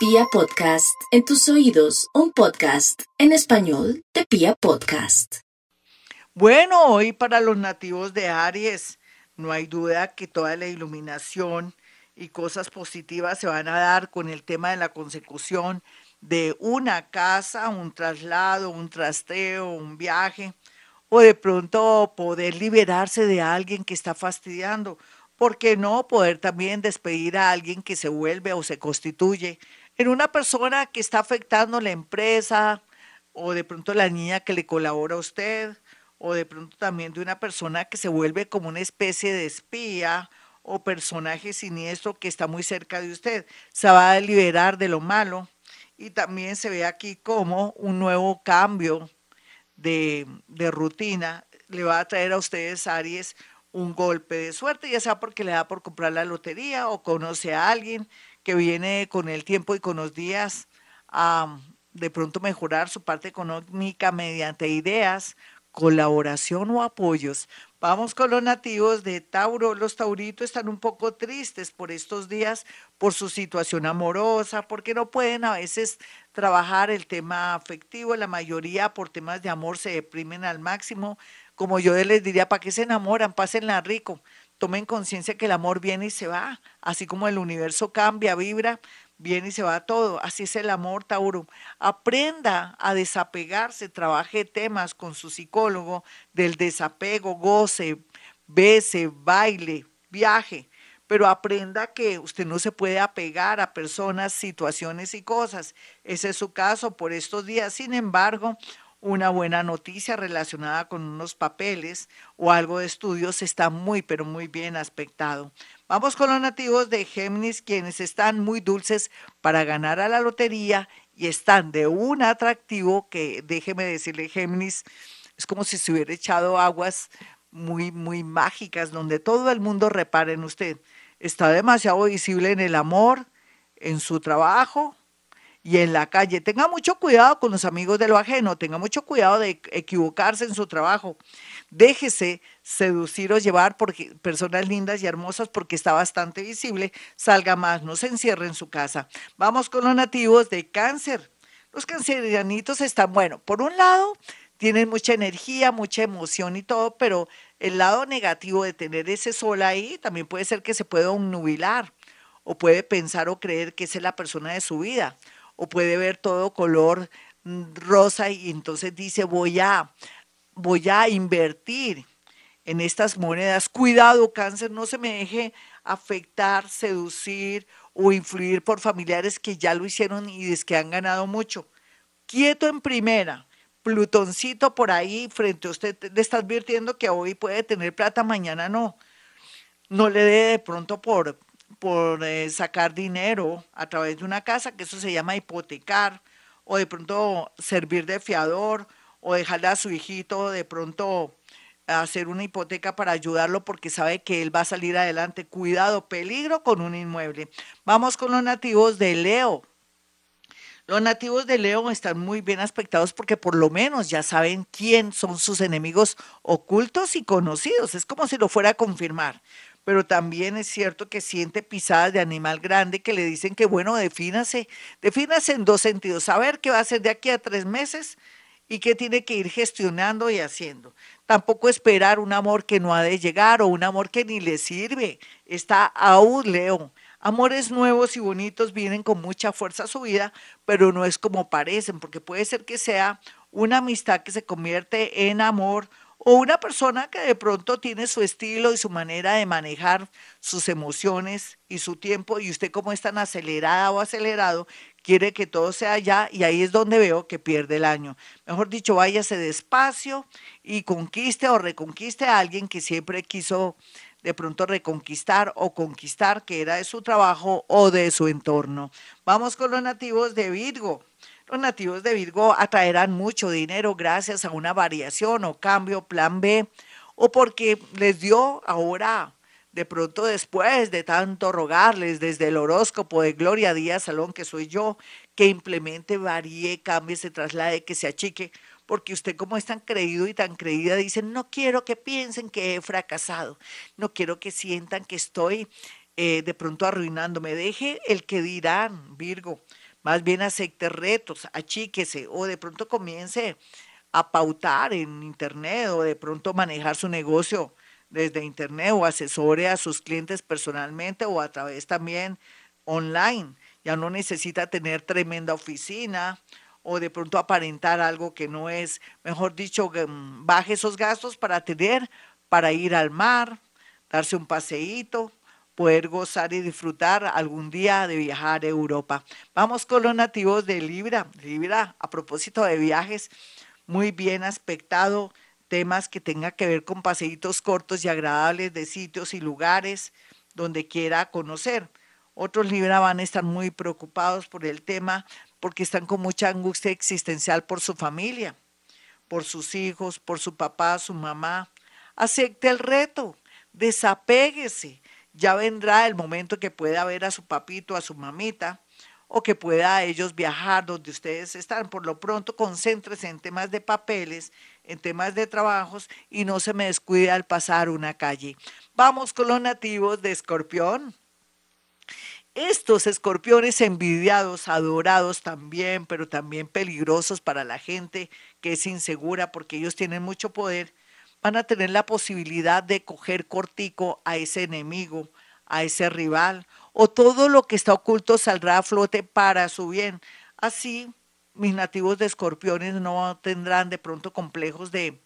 Pia Podcast, en tus oídos, un podcast en español de Pia Podcast. Bueno, hoy para los nativos de Aries, no hay duda que toda la iluminación y cosas positivas se van a dar con el tema de la consecución de una casa, un traslado, un trasteo, un viaje, o de pronto poder liberarse de alguien que está fastidiando. ¿Por qué no poder también despedir a alguien que se vuelve o se constituye en una persona que está afectando la empresa o de pronto la niña que le colabora a usted o de pronto también de una persona que se vuelve como una especie de espía o personaje siniestro que está muy cerca de usted. Se va a liberar de lo malo y también se ve aquí como un nuevo cambio de, de rutina le va a traer a ustedes, Aries, un golpe de suerte, ya sea porque le da por comprar la lotería o conoce a alguien que viene con el tiempo y con los días a de pronto mejorar su parte económica mediante ideas, colaboración o apoyos. Vamos con los nativos de Tauro. Los tauritos están un poco tristes por estos días, por su situación amorosa, porque no pueden a veces trabajar el tema afectivo. La mayoría por temas de amor se deprimen al máximo. Como yo les diría, ¿para qué se enamoran? Pásenla rico. Tomen conciencia que el amor viene y se va. Así como el universo cambia, vibra, viene y se va todo. Así es el amor, Tauro. Aprenda a desapegarse, trabaje temas con su psicólogo del desapego, goce, bese, baile, viaje. Pero aprenda que usted no se puede apegar a personas, situaciones y cosas. Ese es su caso por estos días. Sin embargo, una buena noticia relacionada con unos papeles o algo de estudios está muy, pero muy bien aspectado. Vamos con los nativos de Géminis, quienes están muy dulces para ganar a la lotería y están de un atractivo que, déjeme decirle, Géminis, es como si se hubiera echado aguas muy, muy mágicas, donde todo el mundo repara en usted. Está demasiado visible en el amor, en su trabajo, y en la calle. Tenga mucho cuidado con los amigos de lo ajeno, tenga mucho cuidado de equivocarse en su trabajo. Déjese seducir o llevar por personas lindas y hermosas porque está bastante visible. Salga más, no se encierre en su casa. Vamos con los nativos de cáncer. Los cancerianitos están, bueno, por un lado, tienen mucha energía, mucha emoción y todo, pero el lado negativo de tener ese sol ahí también puede ser que se pueda nubilar o puede pensar o creer que esa es la persona de su vida o puede ver todo color mm, rosa y entonces dice voy a, voy a invertir en estas monedas. Cuidado, cáncer, no se me deje afectar, seducir o influir por familiares que ya lo hicieron y es que han ganado mucho. Quieto en primera. Plutoncito por ahí frente a usted le está advirtiendo que hoy puede tener plata, mañana no. No le dé de pronto por, por eh, sacar dinero a través de una casa, que eso se llama hipotecar, o de pronto servir de fiador, o dejarle a su hijito de pronto hacer una hipoteca para ayudarlo porque sabe que él va a salir adelante. Cuidado, peligro con un inmueble. Vamos con los nativos de Leo. Los nativos de Leo están muy bien aspectados porque por lo menos ya saben quién son sus enemigos ocultos y conocidos. Es como si lo fuera a confirmar pero también es cierto que siente pisadas de animal grande que le dicen que, bueno, defínase, defínase en dos sentidos, saber qué va a hacer de aquí a tres meses y qué tiene que ir gestionando y haciendo. Tampoco esperar un amor que no ha de llegar o un amor que ni le sirve. Está aún, Leo. Amores nuevos y bonitos vienen con mucha fuerza a su vida, pero no es como parecen, porque puede ser que sea una amistad que se convierte en amor o una persona que de pronto tiene su estilo y su manera de manejar sus emociones y su tiempo y usted como es tan acelerada o acelerado, quiere que todo sea ya y ahí es donde veo que pierde el año. Mejor dicho, váyase despacio y conquiste o reconquiste a alguien que siempre quiso de pronto reconquistar o conquistar, que era de su trabajo o de su entorno. Vamos con los nativos de Virgo. Los nativos de Virgo atraerán mucho dinero gracias a una variación o cambio, plan B, o porque les dio ahora, de pronto después de tanto rogarles desde el horóscopo de Gloria Díaz Salón, que soy yo, que implemente, varíe, cambie, se traslade, que se achique, porque usted como es tan creído y tan creída, dice, no quiero que piensen que he fracasado, no quiero que sientan que estoy eh, de pronto arruinándome, deje el que dirán, Virgo Más bien acepte retos, achíquese o de pronto comience a pautar en Internet o de pronto manejar su negocio desde Internet o asesore a sus clientes personalmente o a través también online. Ya no necesita tener tremenda oficina o de pronto aparentar algo que no es, mejor dicho, mm, baje esos gastos para tener, para ir al mar, darse un paseíto, poder gozar y disfrutar algún día de viajar a Europa. Vamos con los nativos de Libra. Libra, a propósito de viajes, muy bien aspectado, temas que tengan que ver con paseitos cortos y agradables de sitios y lugares donde quiera conocer. Otros Libra van a estar muy preocupados por el tema porque están con mucha angustia existencial por su familia, por sus hijos, por su papá, su mamá. Acepte el reto, desapéguese. Ya vendrá el momento que pueda ver a su papito, a su mamita, o que pueda ellos viajar donde ustedes están. Por lo pronto, concéntrese en temas de papeles, en temas de trabajos y no se me descuide al pasar una calle. Vamos con los nativos de Escorpión. Estos escorpiones envidiados, adorados también, pero también peligrosos para la gente que es insegura porque ellos tienen mucho poder, van a tener la posibilidad de coger cortico a ese enemigo, a ese rival, o todo lo que está oculto saldrá a flote para su bien. Así, mis nativos de escorpiones no tendrán de pronto complejos de,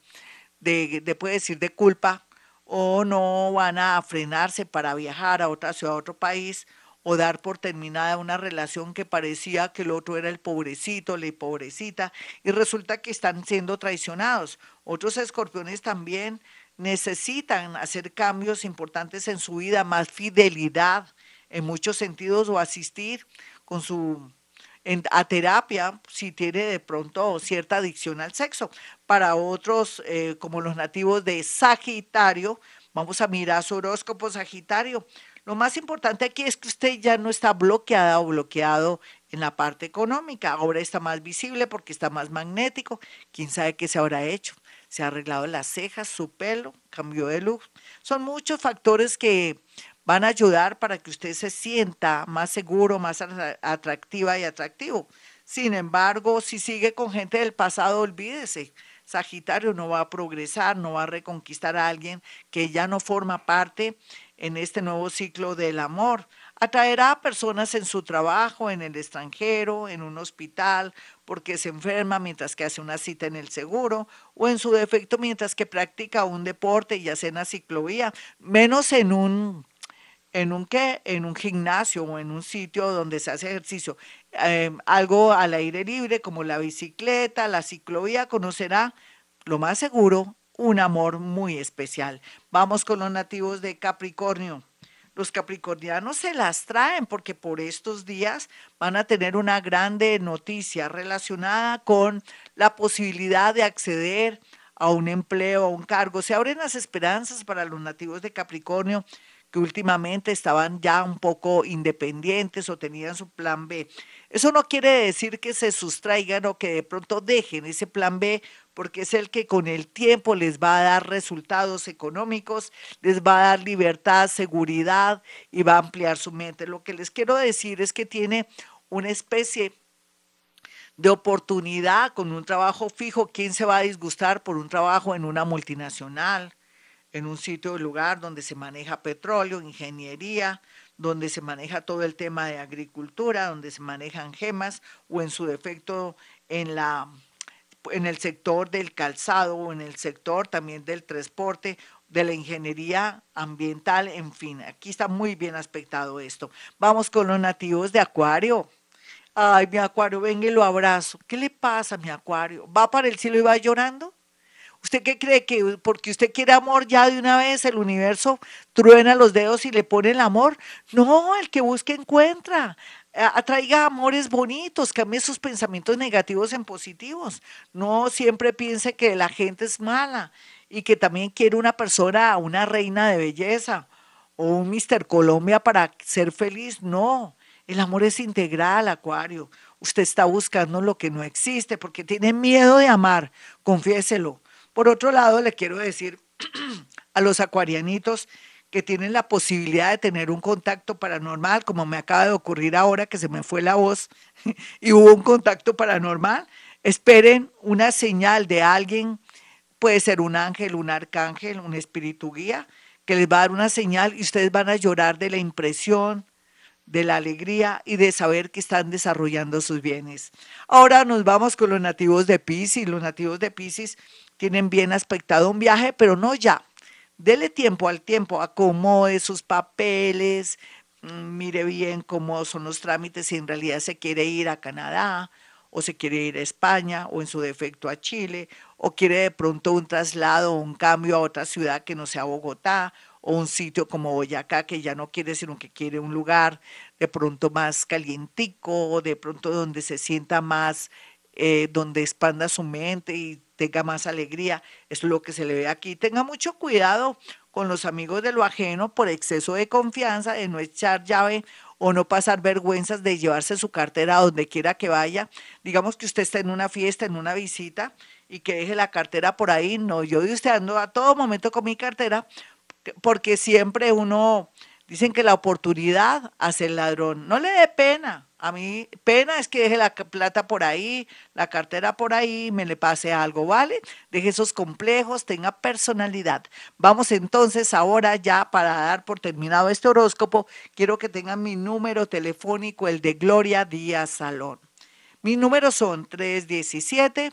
de, de puede decir, de culpa, o no van a frenarse para viajar a otra ciudad, a otro país, o dar por terminada una relación que parecía que el otro era el pobrecito, la pobrecita, y resulta que están siendo traicionados. Otros escorpiones también necesitan hacer cambios importantes en su vida, más fidelidad en muchos sentidos o asistir con su a terapia si tiene de pronto cierta adicción al sexo. Para otros, eh, como los nativos de Sagitario, vamos a mirar su horóscopo Sagitario. Lo más importante aquí es que usted ya no está bloqueada o bloqueado en la parte económica. Ahora está más visible porque está más magnético. ¿Quién sabe qué se habrá hecho? Se ha arreglado las cejas, su pelo, cambió de luz. Son muchos factores que van a ayudar para que usted se sienta más seguro, más atractiva y atractivo. Sin embargo, si sigue con gente del pasado, olvídese. Sagitario no va a progresar, no va a reconquistar a alguien que ya no forma parte en este nuevo ciclo del amor. Atraerá a personas en su trabajo, en el extranjero, en un hospital, porque se enferma mientras que hace una cita en el seguro, o en su defecto mientras que practica un deporte y hace una ciclovía, menos en un en un qué, en un gimnasio o en un sitio donde se hace ejercicio, em, algo al aire libre como la bicicleta, la ciclovía, conocerá lo más seguro un amor muy especial. Vamos con los nativos de Capricornio. Los capricornianos se las traen porque por estos días van a tener una grande noticia relacionada con la posibilidad de acceder a un empleo, a un cargo. Se abren las esperanzas para los nativos de Capricornio que últimamente estaban ya un poco independientes o tenían su plan B. Eso no quiere decir que se sustraigan o que de pronto dejen ese plan B porque es el que con el tiempo les va a dar resultados económicos, les va a dar libertad, seguridad y va a ampliar su mente. Lo que les quiero decir es que tiene una especie de oportunidad con un trabajo fijo. ¿Quién se va a disgustar por un trabajo en una multinacional? En un sitio o lugar donde se maneja petróleo, ingeniería, donde se maneja todo el tema de agricultura, donde se manejan gemas o en su defecto en la en el sector del calzado o en el sector también del transporte, de la ingeniería ambiental, en fin, aquí está muy bien aspectado esto. Vamos con los nativos de Acuario. Ay, mi Acuario, venga y lo abrazo. ¿Qué le pasa, mi Acuario? ¿Va para el cielo y va llorando? ¿Usted qué cree que porque usted quiere amor ya de una vez el universo truena los dedos y le pone el amor? No, el que busca encuentra. Atraiga amores bonitos, cambie sus pensamientos negativos en positivos. No siempre piense que la gente es mala y que también quiere una persona, una reina de belleza o un Mister Colombia para ser feliz. No, el amor es integral, Acuario. Usted está buscando lo que no existe porque tiene miedo de amar, confiéselo por otro lado, le quiero decir a los acuarianitos que tienen la posibilidad de tener un contacto paranormal, como me acaba de ocurrir ahora que se me fue la voz y hubo un contacto paranormal, esperen una señal de alguien, puede ser un ángel, un arcángel, un espíritu guía, que les va a dar una señal y ustedes van a llorar de la impresión, de la alegría y de saber que están desarrollando sus bienes. Ahora nos vamos con los nativos de Pisces. Los nativos de Pisces tienen bien aspectado un viaje, pero no ya. Dele tiempo al tiempo, acomode sus papeles, mm, mire bien cómo son los trámites, si en realidad se quiere ir a Canadá o se quiere ir a España o en su defecto a Chile o quiere de pronto un traslado o un cambio a otra ciudad que no sea Bogotá o un sitio como Boyacá que ya no quiere, sino que quiere un lugar de pronto más calientico, de pronto donde se sienta más, eh, donde expanda su mente y tenga más alegría. Es lo que se le ve aquí. Tenga mucho cuidado con los amigos de lo ajeno por exceso de confianza, de no echar llave o no pasar vergüenzas de llevarse su cartera a donde quiera que vaya. Digamos que usted está en una fiesta, en una visita y que deje la cartera por ahí. No, yo de usted ando a todo momento con mi cartera porque siempre uno, dicen que la oportunidad hace el ladrón. No le dé pena. A mí, pena es que deje la plata por ahí, la cartera por ahí, me le pase algo, ¿vale? Deje esos complejos, tenga personalidad. Vamos entonces ahora ya para dar por terminado este horóscopo, quiero que tengan mi número telefónico, el de Gloria Díaz Salón. Mis números son 317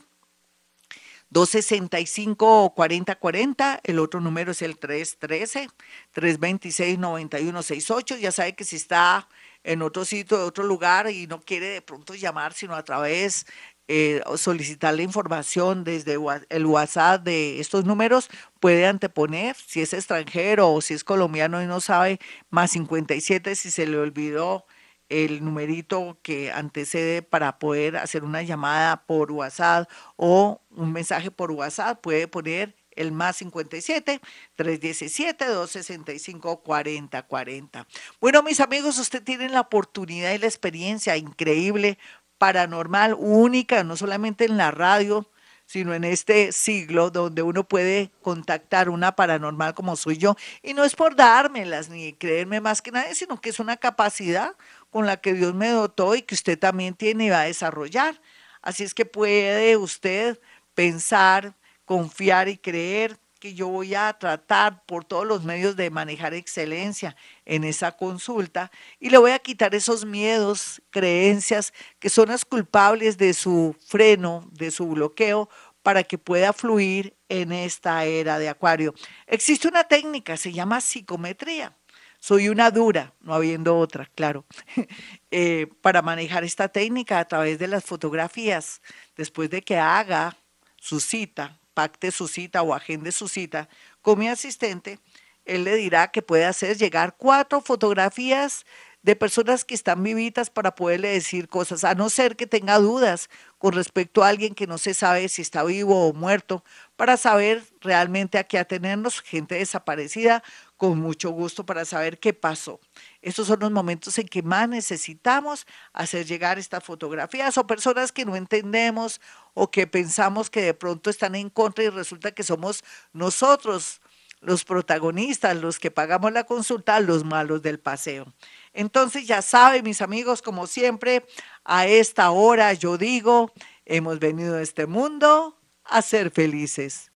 265-4040, el otro número es el 313-326-9168. Ya sabe que si está en otro sitio, en otro lugar y no quiere de pronto llamar, sino a través eh, solicitar la información desde el WhatsApp de estos números, puede anteponer si es extranjero o si es colombiano y no sabe, más 57 si se le olvidó el numerito que antecede para poder hacer una llamada por WhatsApp o un mensaje por WhatsApp, puede poner el más 57 317 265 4040. Bueno, mis amigos, usted tiene la oportunidad y la experiencia increíble, paranormal, única, no solamente en la radio, sino en este siglo donde uno puede contactar una paranormal como soy yo. Y no es por dármelas ni creerme más que nadie, sino que es una capacidad con la que Dios me dotó y que usted también tiene y va a desarrollar. Así es que puede usted pensar, confiar y creer que yo voy a tratar por todos los medios de manejar excelencia en esa consulta y le voy a quitar esos miedos, creencias que son las culpables de su freno, de su bloqueo, para que pueda fluir en esta era de acuario. Existe una técnica, se llama psicometría. Soy una dura, no habiendo otra, claro, eh, para manejar esta técnica a través de las fotografías. Después de que haga su cita, pacte su cita o agende su cita con mi asistente, él le dirá que puede hacer llegar cuatro fotografías de personas que están vivitas para poderle decir cosas, a no ser que tenga dudas con respecto a alguien que no se sabe si está vivo o muerto, para saber realmente a qué atenernos, gente desaparecida, con mucho gusto para saber qué pasó. Estos son los momentos en que más necesitamos hacer llegar estas fotografías o personas que no entendemos o que pensamos que de pronto están en contra y resulta que somos nosotros los protagonistas, los que pagamos la consulta, los malos del paseo. Entonces ya saben, mis amigos, como siempre, a esta hora yo digo, hemos venido a este mundo a ser felices.